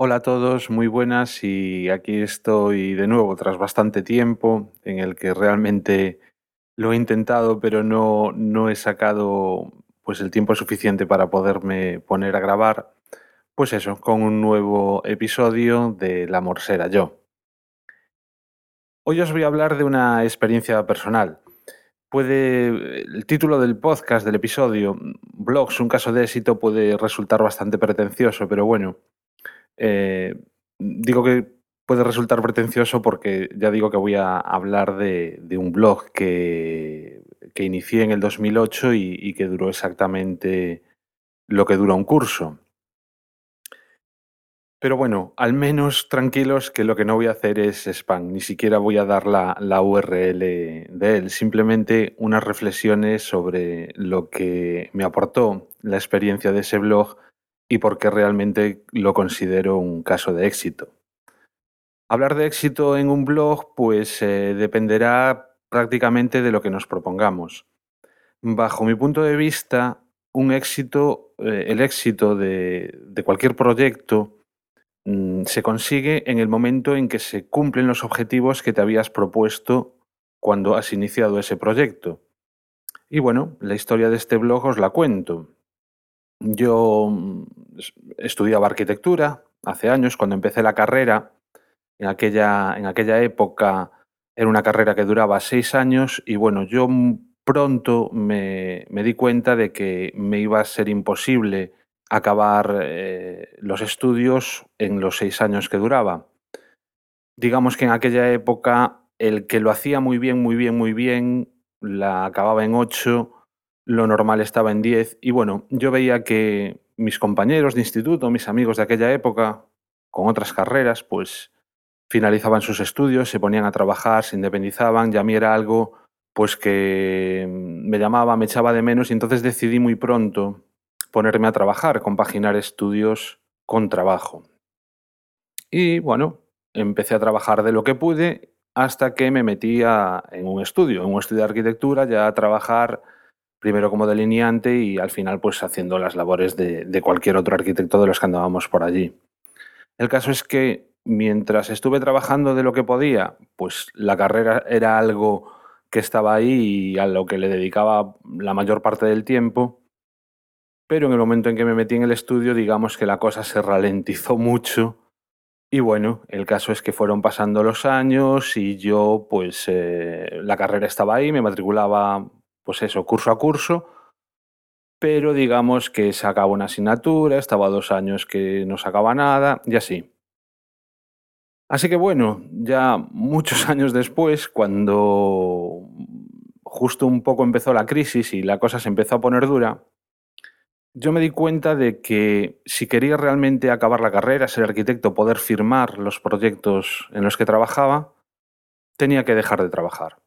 Hola a todos, muy buenas y aquí estoy de nuevo tras bastante tiempo en el que realmente lo he intentado pero no, no he sacado pues el tiempo suficiente para poderme poner a grabar. Pues eso, con un nuevo episodio de La Morsera Yo. Hoy os voy a hablar de una experiencia personal. Puede. El título del podcast, del episodio, Blogs, un caso de éxito, puede resultar bastante pretencioso, pero bueno, eh, digo que puede resultar pretencioso porque ya digo que voy a hablar de, un blog que, inicié en el 2008 y, y, que duró exactamente lo que dura un curso. Pero bueno, al menos tranquilos que lo que no voy a hacer es spam, ni siquiera voy a dar la, la URL de él, simplemente unas reflexiones sobre lo que me aportó la experiencia de ese blog y por qué realmente lo considero un caso de éxito. Hablar de éxito en un blog pues eh, dependerá prácticamente de lo que nos propongamos. Bajo mi punto de vista, un éxito, eh, el éxito de, de cualquier proyecto mm, se consigue en el momento en que se cumplen los objetivos que te habías propuesto cuando has iniciado ese proyecto. Y bueno, la historia de este blog os la cuento. Yo mm, estudiaba arquitectura hace años, cuando empecé la carrera, en aquella, en aquella época era una carrera que duraba seis años y bueno, yo pronto me, me di cuenta de que me iba a ser imposible acabar eh, los estudios en los seis años que duraba. Digamos que en aquella época el que lo hacía muy bien, muy bien, muy bien, la acababa en ocho lo normal estaba en 10 y bueno, yo veía que mis compañeros de instituto, mis amigos de aquella época, con otras carreras, pues finalizaban sus estudios, se ponían a trabajar, se independizaban y a mí era algo pues que me llamaba, me echaba de menos y entonces decidí muy pronto ponerme a trabajar, compaginar estudios con trabajo. Y bueno, empecé a trabajar de lo que pude hasta que me metí en un estudio, en un estudio de arquitectura, ya a trabajar primero como delineante y al final pues haciendo las labores de, de, cualquier otro arquitecto de los que andábamos por allí. El caso es que mientras estuve trabajando de lo que podía, pues la carrera era algo que estaba ahí y a lo que le dedicaba la mayor parte del tiempo, pero en el momento en que me metí en el estudio, digamos que la cosa se ralentizó mucho. Y bueno, el caso es que fueron pasando los años y yo, pues eh, la carrera estaba ahí, me matriculaba pues eso, curso a curso, pero digamos que se acaba una asignatura, estaba dos años que no sacaba nada y así. Así que bueno, ya muchos años después, cuando justo un poco empezó la crisis y la cosa se empezó a poner dura, yo me di cuenta de que si quería realmente acabar la carrera, ser arquitecto, poder firmar los proyectos en los que trabajaba, tenía que dejar de trabajar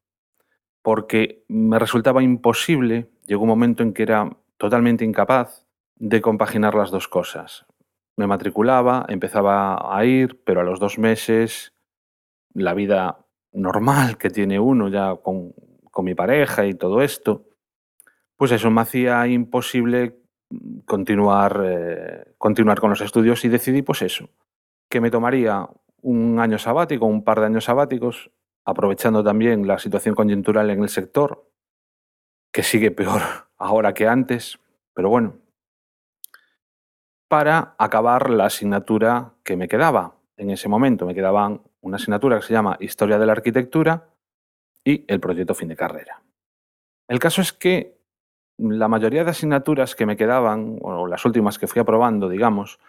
porque me resultaba imposible, llegó un momento en que era totalmente incapaz de compaginar las dos cosas. Me matriculaba, empezaba a ir, pero a los dos meses la vida normal que tiene uno ya con, con mi pareja y todo esto, pues eso me hacía imposible continuar, eh, continuar con los estudios y decidí pues eso, que me tomaría un año sabático, un par de años sabáticos, aprovechando también la situación coyuntural en el sector, que sigue peor ahora que antes, pero bueno, para acabar la asignatura que me quedaba. En ese momento me quedaban una asignatura que se llama Historia de la Arquitectura y el proyecto fin de carrera. El caso es que la mayoría de asignaturas que me quedaban, o las últimas que fui aprobando, digamos,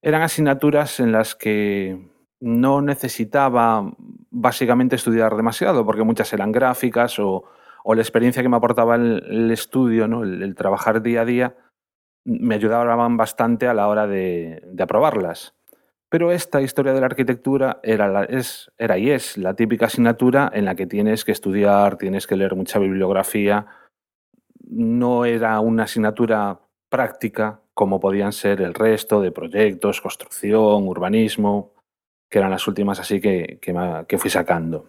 eran asignaturas en las que no necesitaba básicamente estudiar demasiado, porque muchas eran gráficas o, la experiencia que me aportaba el, estudio, ¿no? el, trabajar día a día, me ayudaban bastante a la hora de, aprobarlas. Pero esta historia de la arquitectura era, es, era y es la típica asignatura en la que tienes que estudiar, tienes que leer mucha bibliografía. No era una asignatura práctica como podían ser el resto de proyectos, construcción, urbanismo, que eran las últimas así que, que, fui sacando.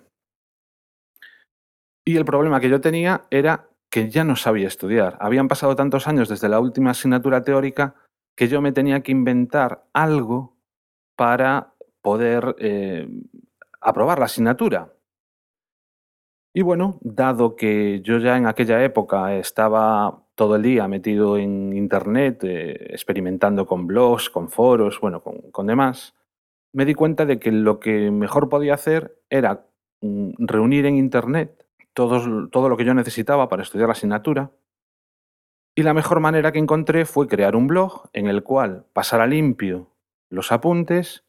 Y el problema que yo tenía era que ya no sabía estudiar. Habían pasado tantos años desde la última asignatura teórica que yo me tenía que inventar algo para poder eh, aprobar la asignatura. Y bueno, dado que yo ya en aquella época estaba todo el día metido en Internet, eh, experimentando con blogs, con foros, bueno, con, demás, me di cuenta de que lo que mejor podía hacer era mm, reunir en Internet todo lo que yo necesitaba para estudiar la asignatura. Y la mejor manera que encontré fue crear un blog en el cual pasara limpio los apuntes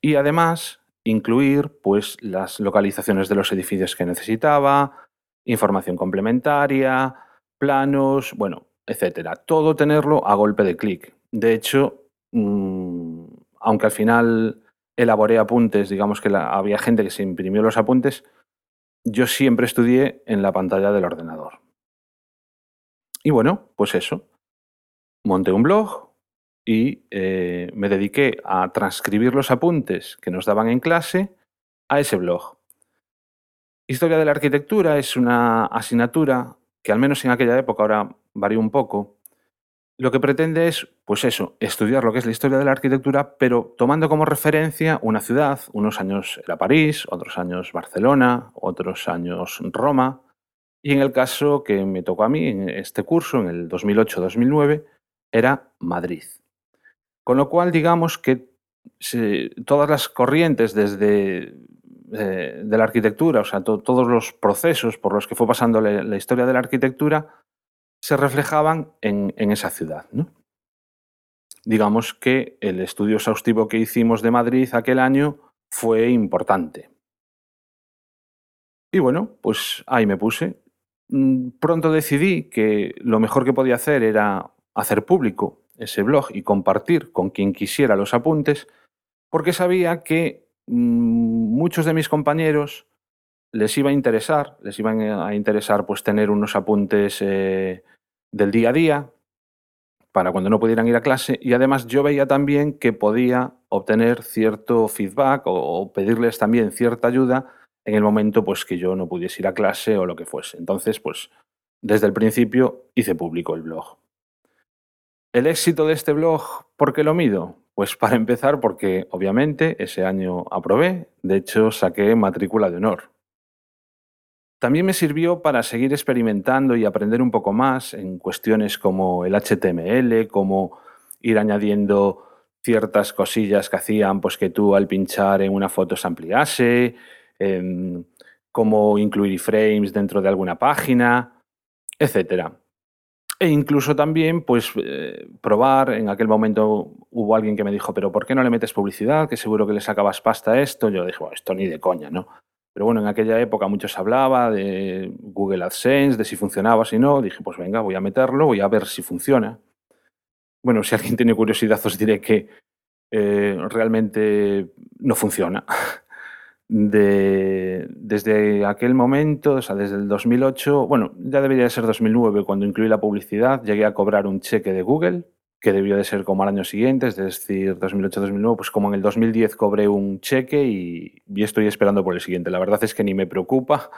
y además incluir pues, las localizaciones de los edificios que necesitaba, información complementaria, planos, bueno, etcétera. Todo tenerlo a golpe de clic. De hecho, mm, aunque al final elaboré apuntes, digamos que había gente que se imprimió los apuntes, yo siempre estudié en la pantalla del ordenador. Y bueno, pues eso. Monté un blog y eh, me dediqué a transcribir los apuntes que nos daban en clase a ese blog. Historia de la arquitectura es una asignatura que al menos en aquella época, ahora varió un poco, lo que pretende es, pues eso, estudiar lo que es la historia de la arquitectura, pero tomando como referencia una ciudad, unos años era París, otros años Barcelona, otros años Roma, y en el caso que me tocó a mí en este curso, en el 2008-2009, era Madrid. Con lo cual, digamos que todas las corrientes desde eh, de la arquitectura, o sea, todos los procesos por los que fue pasando la, historia de la arquitectura, se reflejaban en, esa ciudad. Digamos que el estudio exhaustivo que hicimos de Madrid aquel año fue importante. Y bueno, pues ahí me puse. Mm, pronto decidí que lo mejor que podía hacer era hacer público ese blog y compartir con quien quisiera los apuntes, porque sabía que mm, muchos de mis compañeros les iba a interesar, les iban a interesar pues tener unos apuntes eh, del día a día para cuando no pudieran ir a clase y además yo veía también que podía obtener cierto feedback o pedirles también cierta ayuda en el momento pues que yo no pudiese ir a clase o lo que fuese. Entonces, pues desde el principio hice público el blog. ¿El éxito de este blog por qué lo mido? Pues para empezar porque obviamente ese año aprobé, de hecho saqué matrícula de honor. También me sirvió para seguir experimentando y aprender un poco más en cuestiones como el HTML, como ir añadiendo ciertas cosillas que hacían pues que tú al pinchar en una foto se ampliase, Em, cómo incluir frames dentro de alguna página, etcétera. E incluso también, pues, eh, probar, en aquel momento hubo alguien que me dijo, pero ¿por qué no le metes publicidad? Que seguro que le sacabas pasta a esto. Yo dije, bueno, esto ni de coña, ¿no? Pero bueno, en aquella época mucho se hablaba de Google AdSense, de si funcionaba, si no. Dije, pues venga, voy a meterlo, voy a ver si funciona. Bueno, si alguien tiene curiosidad, os diré que eh, realmente no funciona. de, desde aquel momento, o sea, desde el 2008, bueno, ya debería de ser 2009 cuando incluí la publicidad, llegué a cobrar un cheque de Google, que debió de ser como al año siguiente, es decir, 2008-2009, pues como en el 2010 cobré un cheque y, estoy esperando por el siguiente. La verdad es que ni me preocupa.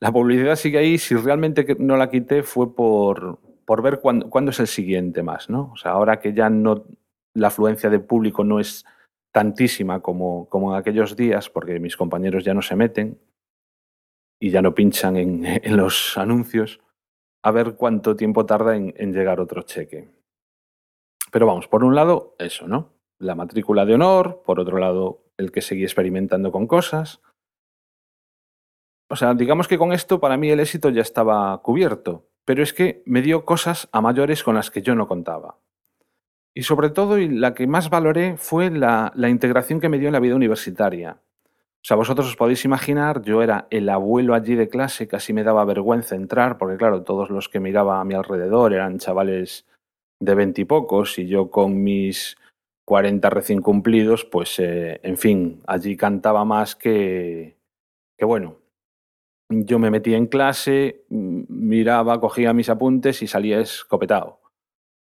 La publicidad sigue ahí, si realmente no la quité fue por, por ver cuándo, es el siguiente más, ¿no? O sea, ahora que ya no, la afluencia de público no es tantísima como, como en aquellos días, porque mis compañeros ya no se meten y ya no pinchan en, los anuncios, a ver cuánto tiempo tarda en, llegar otro cheque. Pero vamos, por un lado, eso, ¿no? La matrícula de honor, por otro lado, el que seguí experimentando con cosas. O sea, digamos que con esto para mí el éxito ya estaba cubierto, pero es que me dio cosas a mayores con las que yo no contaba. Y sobre todo, y la que más valoré fue la, integración que me dio en la vida universitaria. O sea, vosotros os podéis imaginar, yo era el abuelo allí de clase, casi me daba vergüenza entrar, porque claro, todos los que miraba a mi alrededor eran chavales de veintipocos y, yo con mis 40 recién cumplidos, pues eh, en fin, allí cantaba más que, que bueno. Yo me metía en clase, miraba, cogía mis apuntes y salía escopetado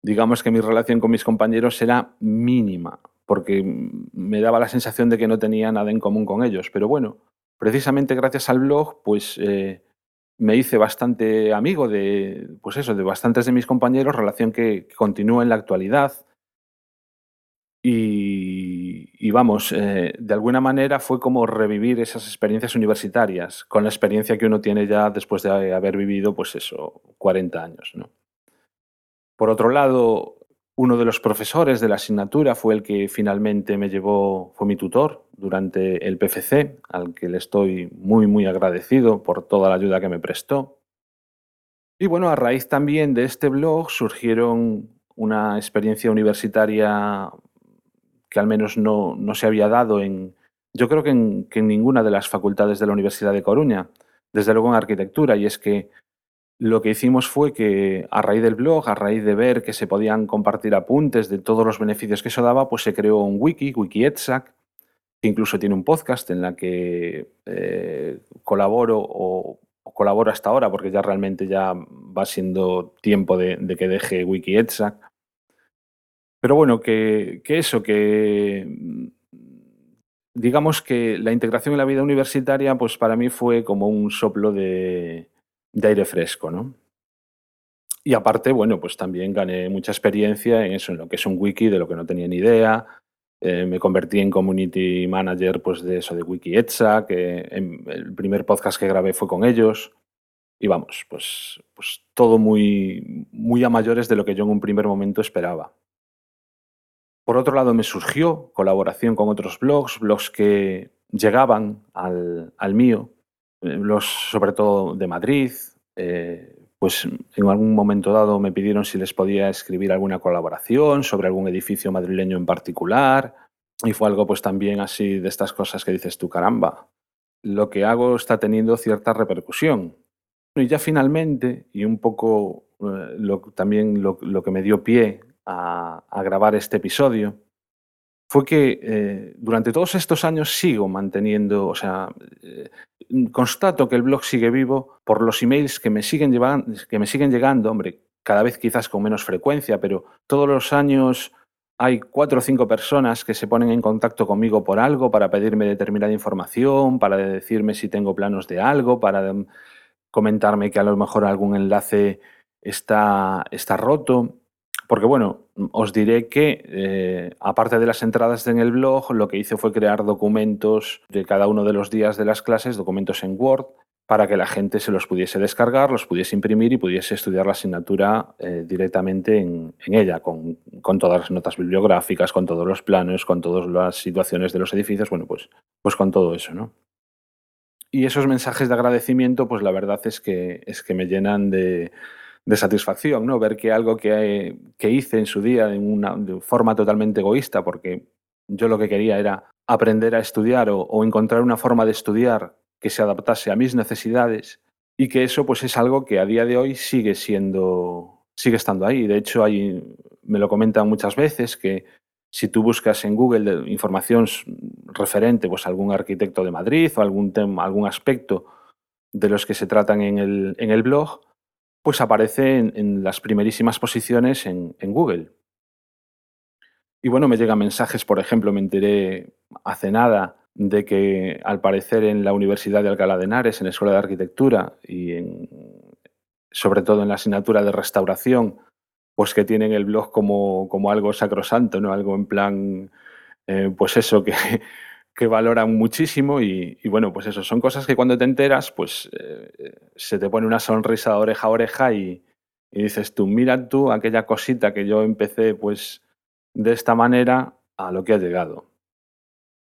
digamos que mi relación con mis compañeros era mínima, porque me daba la sensación de que no tenía nada en común con ellos. Pero bueno, precisamente gracias al blog, pues eh, me hice bastante amigo de, pues eso, de bastantes de mis compañeros, relación que, continúa en la actualidad. Y, y, vamos, eh, de alguna manera fue como revivir esas experiencias universitarias, con la experiencia que uno tiene ya después de haber vivido, pues eso, 40 años. ¿no? Por otro lado, uno de los profesores de la asignatura fue el que finalmente me llevó, fue mi tutor durante el PFC, al que le estoy muy, muy agradecido por toda la ayuda que me prestó. Y bueno, a raíz también de este blog surgieron una experiencia universitaria que al menos no, no se había dado en, yo creo que en, que en ninguna de las facultades de la Universidad de Coruña, desde luego en arquitectura, y es que lo que hicimos fue que a raíz del blog, a raíz de ver que se podían compartir apuntes de todos los beneficios que eso daba, pues se creó un wiki, WikiEdsac, que incluso tiene un podcast en la que eh, colaboro o, colaboro hasta ahora, porque ya realmente ya va siendo tiempo de, que deje WikiEdsac. Pero bueno, que, eso, que digamos que la integración en la vida universitaria, pues para mí fue como un soplo de, aire fresco, ¿no? Y aparte, bueno, pues también gané mucha experiencia en eso, en lo que es un wiki, de lo que no tenía ni idea. Eh, me convertí en community manager pues de eso de WikiEtsa, que el primer podcast que grabé fue con ellos. Y vamos, pues, pues todo muy, muy a mayores de lo que yo en un primer momento esperaba. Por otro lado, me surgió colaboración con otros blogs, blogs que llegaban al, mío, eh, blogs sobre todo de Madrid. Eh, pues en algún momento dado me pidieron si les podía escribir alguna colaboración sobre algún edificio madrileño en particular. Y fue algo pues también así de estas cosas que dices tú, caramba, lo que hago está teniendo cierta repercusión. Y ya finalmente, y un poco eh, también lo, que me dio pie a, grabar este episodio fue que eh, durante todos estos años sigo manteniendo, o sea, eh, constato que el blog sigue vivo por los emails que me siguen llevando, que me siguen llegando, hombre, cada vez quizás con menos frecuencia, pero todos los años hay cuatro o cinco personas que se ponen en contacto conmigo por algo, para pedirme determinada información, para decirme si tengo planos de algo, para mm, comentarme que a lo mejor algún enlace está, está roto. Porque bueno, os diré que eh, aparte de las entradas en el blog, lo que hice fue crear documentos de cada uno de los días de las clases, documentos en Word, para que la gente se los pudiese descargar, los pudiese imprimir y pudiese estudiar la asignatura eh, directamente en, ella, con, todas las notas bibliográficas, con todos los planos, con todas las situaciones de los edificios, bueno, pues, pues con todo eso, ¿no? Y esos mensajes de agradecimiento, pues la verdad es que, es que me llenan de, de satisfacción, ¿no? Ver que algo que, que hice en su día en una, de forma totalmente egoísta, porque yo lo que quería era aprender a estudiar o, encontrar una forma de estudiar que se adaptase a mis necesidades y que eso pues es algo que a día de hoy sigue siendo, sigue estando ahí. De hecho, hay, me lo comentan muchas veces que si tú buscas en Google información referente pues, a algún arquitecto de Madrid o algún, tema, algún aspecto de los que se tratan en el, en el blog, pues aparece en, las primerísimas posiciones en, Google. Y bueno, me llegan mensajes, por ejemplo, me enteré hace nada de que al parecer en la Universidad de Alcalá de Henares, en la Escuela de Arquitectura y sobre todo en la asignatura de restauración, pues que tienen el blog como, como algo sacrosanto, ¿no? Algo en plan, eh, pues eso, que, que valoran muchísimo y, bueno, pues eso, son cosas que cuando te enteras, pues eh, se te pone una sonrisa de oreja a oreja y, dices tú, mira tú aquella cosita que yo empecé pues de esta manera a lo que ha llegado.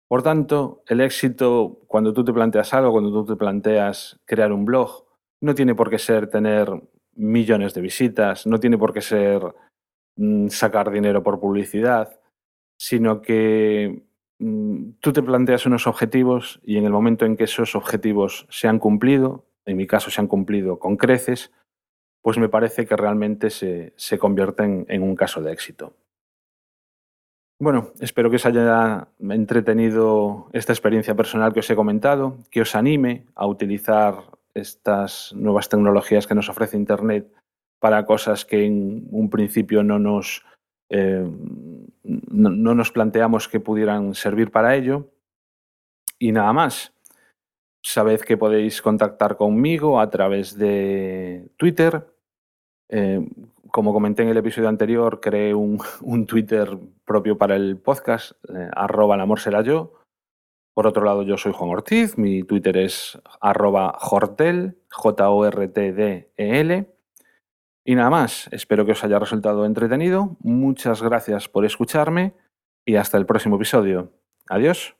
Por tanto, el éxito, cuando tú te planteas algo, cuando tú te planteas crear un blog, no tiene por qué ser tener millones de visitas, no tiene por qué ser mm, sacar dinero por publicidad, sino que tú te planteas unos objetivos y en el momento en que esos objetivos se han cumplido, en mi caso se han cumplido con creces, pues me parece que realmente se, se convierten en un caso de éxito. Bueno, espero que os haya entretenido esta experiencia personal que os he comentado, que os anime a utilizar estas nuevas tecnologías que nos ofrece Internet para cosas que en un principio no nos eh, no, nos planteamos que pudieran servir para ello. Y nada más. Sabed que podéis contactar conmigo a través de Twitter. Eh, como comenté en el episodio anterior, creé un, Twitter propio para el podcast, eh, arroba el amor será yo. Por otro lado, yo soy Juan Ortiz, mi Twitter es arroba jortel, J-O-R-T-D-E-L. Y nada más, espero que os haya resultado entretenido. Muchas gracias por escucharme y hasta el próximo episodio. Adiós.